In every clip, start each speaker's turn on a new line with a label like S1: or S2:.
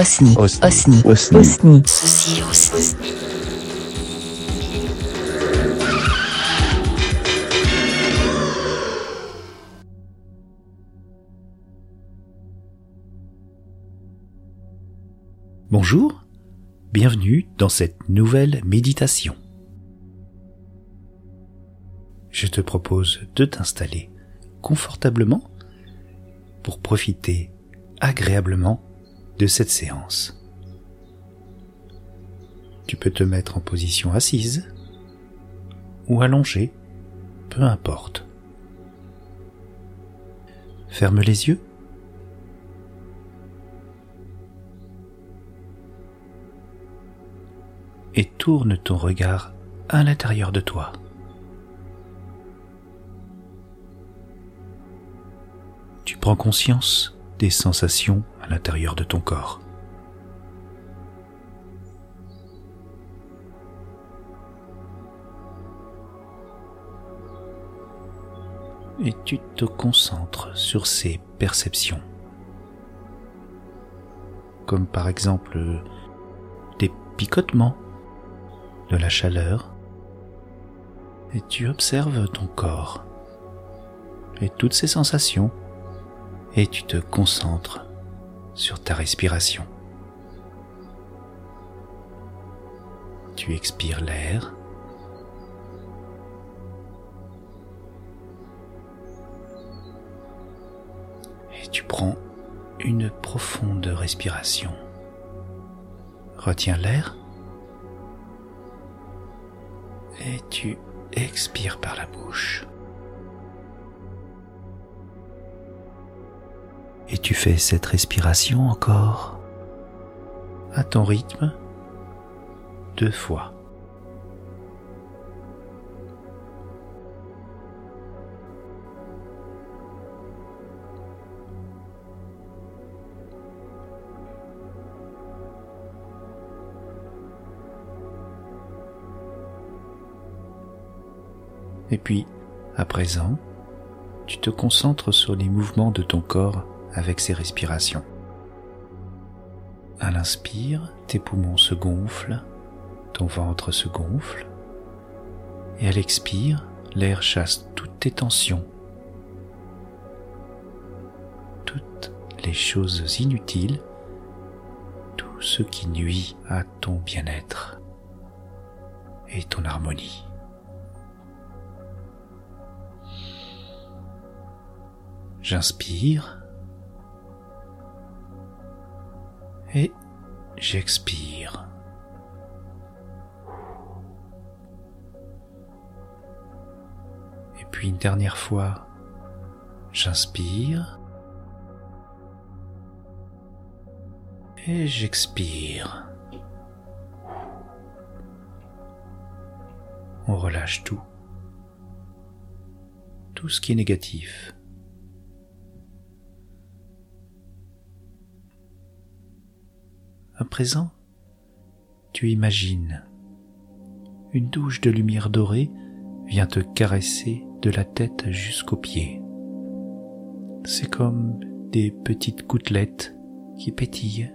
S1: Osni.
S2: Osni.
S1: Osni.
S3: Bonjour, bienvenue dans cette nouvelle méditation. Je te propose de t'installer confortablement pour profiter agréablement de cette séance. Tu peux te mettre en position assise ou allongée, peu importe. Ferme les yeux et tourne ton regard à l'intérieur de toi. Tu prends conscience des sensations l'intérieur de ton corps. Et tu te concentres sur ces perceptions. Comme par exemple des picotements de la chaleur et tu observes ton corps et toutes ces sensations et tu te concentres sur ta respiration. Tu expires l'air et tu prends une profonde respiration. Retiens l'air et tu expires par la bouche. Tu fais cette respiration encore? À ton rythme. Deux fois. Et puis, à présent, tu te concentres sur les mouvements de ton corps avec ses respirations. À l'inspire, tes poumons se gonflent, ton ventre se gonfle, et à l'expire, l'air chasse toutes tes tensions, toutes les choses inutiles, tout ce qui nuit à ton bien-être et ton harmonie. J'inspire et j'expire. Et puis une dernière fois, j'inspire et j'expire. On relâche tout, tout ce qui est négatif. À présent, tu imagines une douche de lumière dorée vient te caresser de la tête jusqu'aux pieds. C'est comme des petites gouttelettes qui pétillent.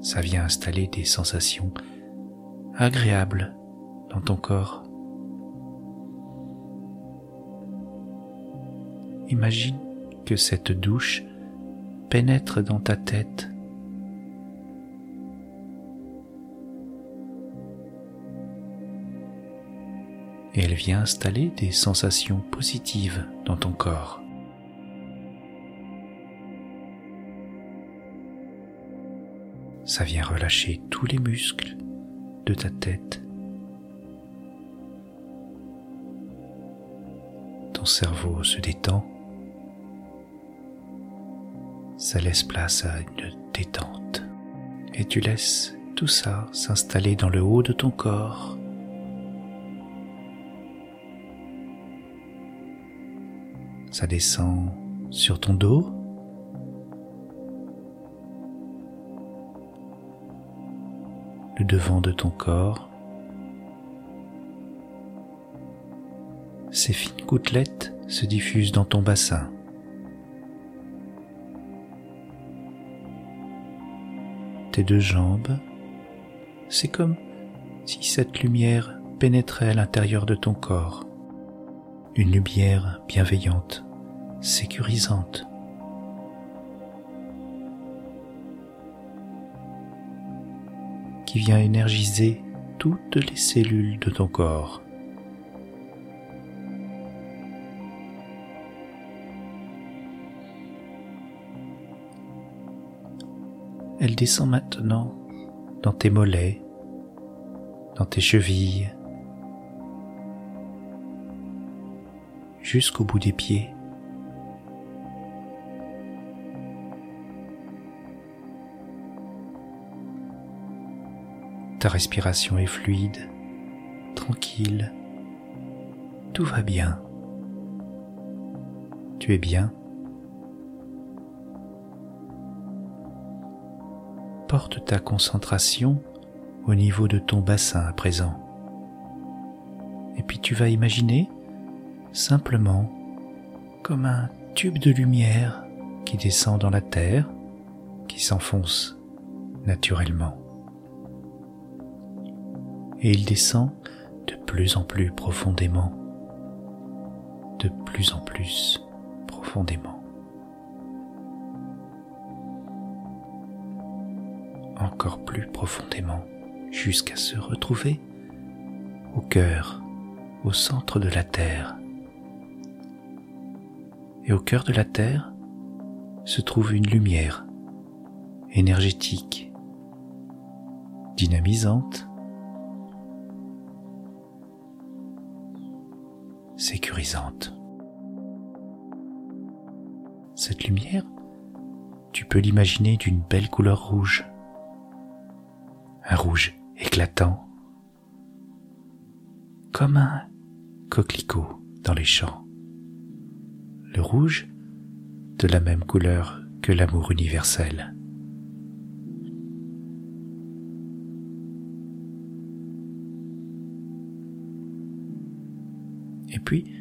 S3: Ça vient installer des sensations agréables dans ton corps. Imagine que cette douche pénètre dans ta tête. Et elle vient installer des sensations positives dans ton corps. Ça vient relâcher tous les muscles de ta tête. Ton cerveau se détend ça laisse place à une détente. Et tu laisses tout ça s'installer dans le haut de ton corps. Ça descend sur ton dos. Le devant de ton corps. Ces fines gouttelettes se diffuse dans ton bassin. Tes deux jambes, c'est comme si cette lumière pénétrait à l'intérieur de ton corps. Une lumière bienveillante, sécurisante. qui vient énergiser toutes les cellules de ton corps. Elle descend maintenant dans tes mollets, dans tes chevilles, jusqu'au bout des pieds. Ta respiration est fluide, tranquille, tout va bien. Tu es bien. Porte ta concentration au niveau de ton bassin à présent. Et puis tu vas imaginer simplement comme un tube de lumière qui descend dans la terre, qui s'enfonce naturellement et il descend de plus en plus profondément, de plus en plus profondément. Encore plus profondément jusqu'à se retrouver au cœur, au centre de la Terre. Et au cœur de la Terre se trouve une lumière énergétique, dynamisante, sécurisante. Cette lumière, tu peux l'imaginer d'une belle couleur rouge, un rouge éclatant, comme un coquelicot dans les champs. Le rouge, de la même couleur que l'amour universel. Et puis,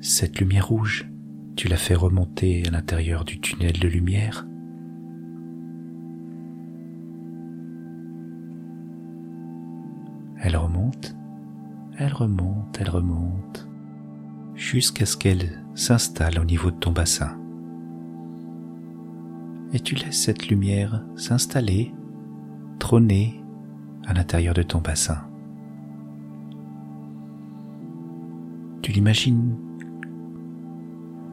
S3: cette lumière rouge, tu la fais remonter à l'intérieur du tunnel de lumière. Elle remonte, elle remonte, jusqu'à ce qu'elle s'installe au niveau de ton bassin. Et tu laisses cette lumière s'installer, trôner à l'intérieur de ton bassin. Tu l'imagines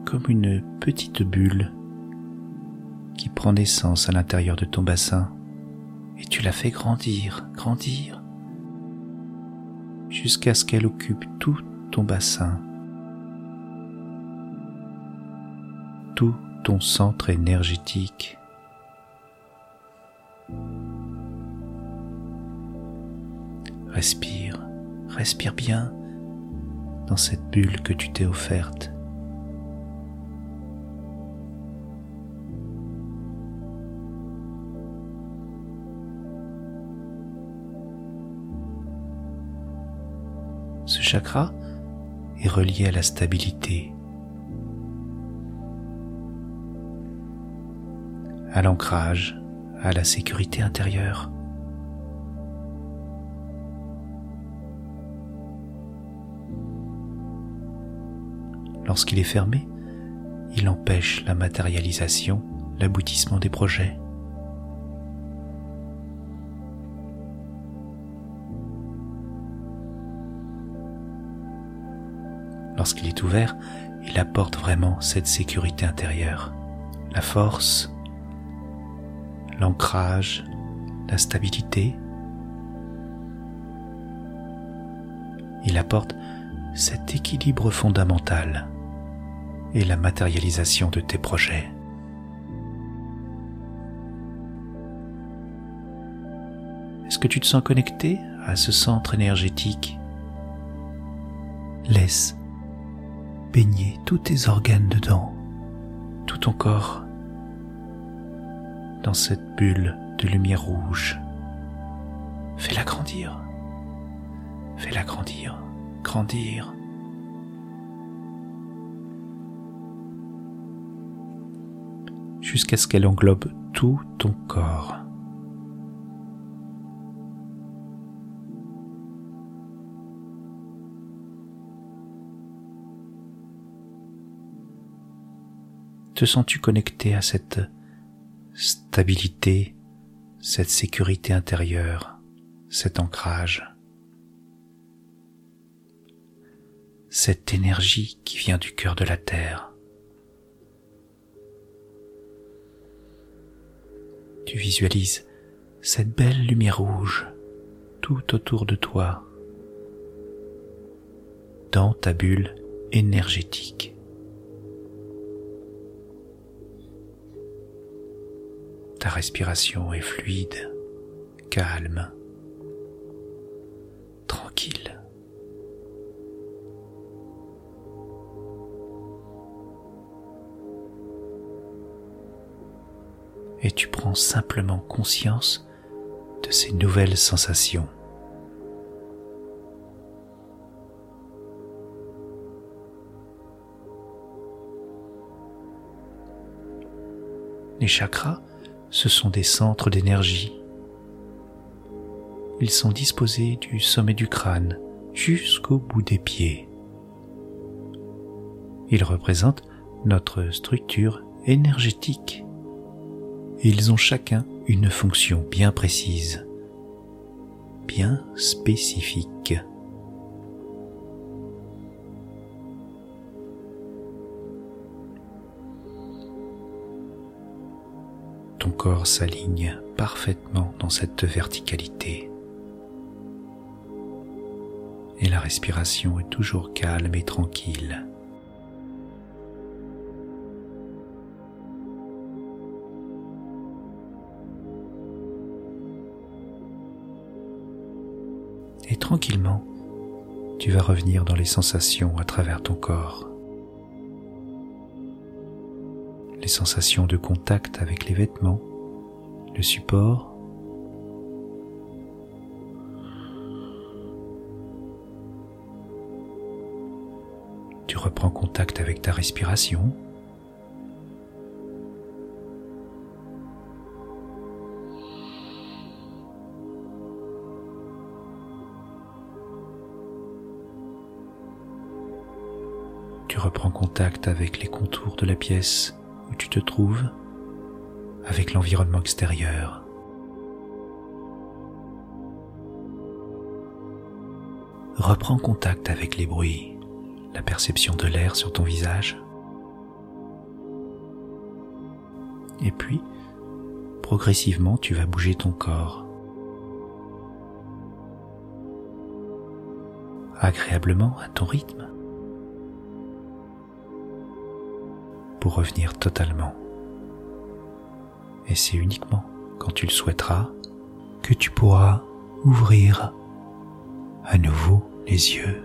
S3: comme une petite bulle qui prend naissance à l'intérieur de ton bassin et tu la fais grandir, grandir, jusqu'à ce qu'elle occupe tout ton bassin, tout ton centre énergétique. Respire, respire bien dans cette bulle que tu t'es offerte. Chakra est relié à la stabilité, à l'ancrage, à la sécurité intérieure. Lorsqu'il est fermé, il empêche la matérialisation, l'aboutissement des projets. Lorsqu'il est ouvert, il apporte vraiment cette sécurité intérieure, la force, l'ancrage, la stabilité. Il apporte cet équilibre fondamental et la matérialisation de tes projets. Est-ce que tu te sens connecté à ce centre énergétique? Laisse baigner tous tes organes dedans, tout ton corps, dans cette bulle de lumière rouge. Fais-la grandir. Fais-la grandir, grandir. Jusqu'à ce qu'elle englobe tout ton corps. Te sens-tu connecté à cette stabilité, cette sécurité intérieure, cet ancrage cette énergie qui vient du cœur de la terre? Tu visualises cette belle lumière rouge tout autour de toi, dans ta bulle énergétique. Ta respiration est fluide, calme, tranquille. et tu prends simplement conscience de ces nouvelles sensations. Les chakras, ce sont des centres d'énergie. Ils sont disposés du sommet du crâne jusqu'au bout des pieds. Ils représentent notre structure énergétique ils ont chacun une fonction bien précise, bien spécifique. Corps s'aligne parfaitement dans cette verticalité. Et la respiration est toujours calme et tranquille. et tranquillement, tu vas revenir dans les sensations à travers ton corps. Les sensations de contact avec les vêtements, le support, Tu reprends contact avec ta respiration. Tu reprends contact avec les contours de la pièce où tu te trouves, avec l'environnement extérieur. Reprends contact avec les bruits, la perception de l'air sur ton visage. Et puis, progressivement, tu vas bouger ton corps. Agréablement à ton rythme. Revenir totalement. Et c'est uniquement quand tu le souhaiteras que tu pourras ouvrir à nouveau les yeux.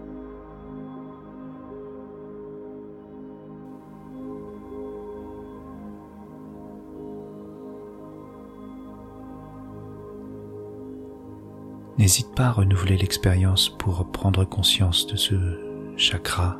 S3: N'hésite pas à renouveler l'expérience pour prendre conscience de ce chakra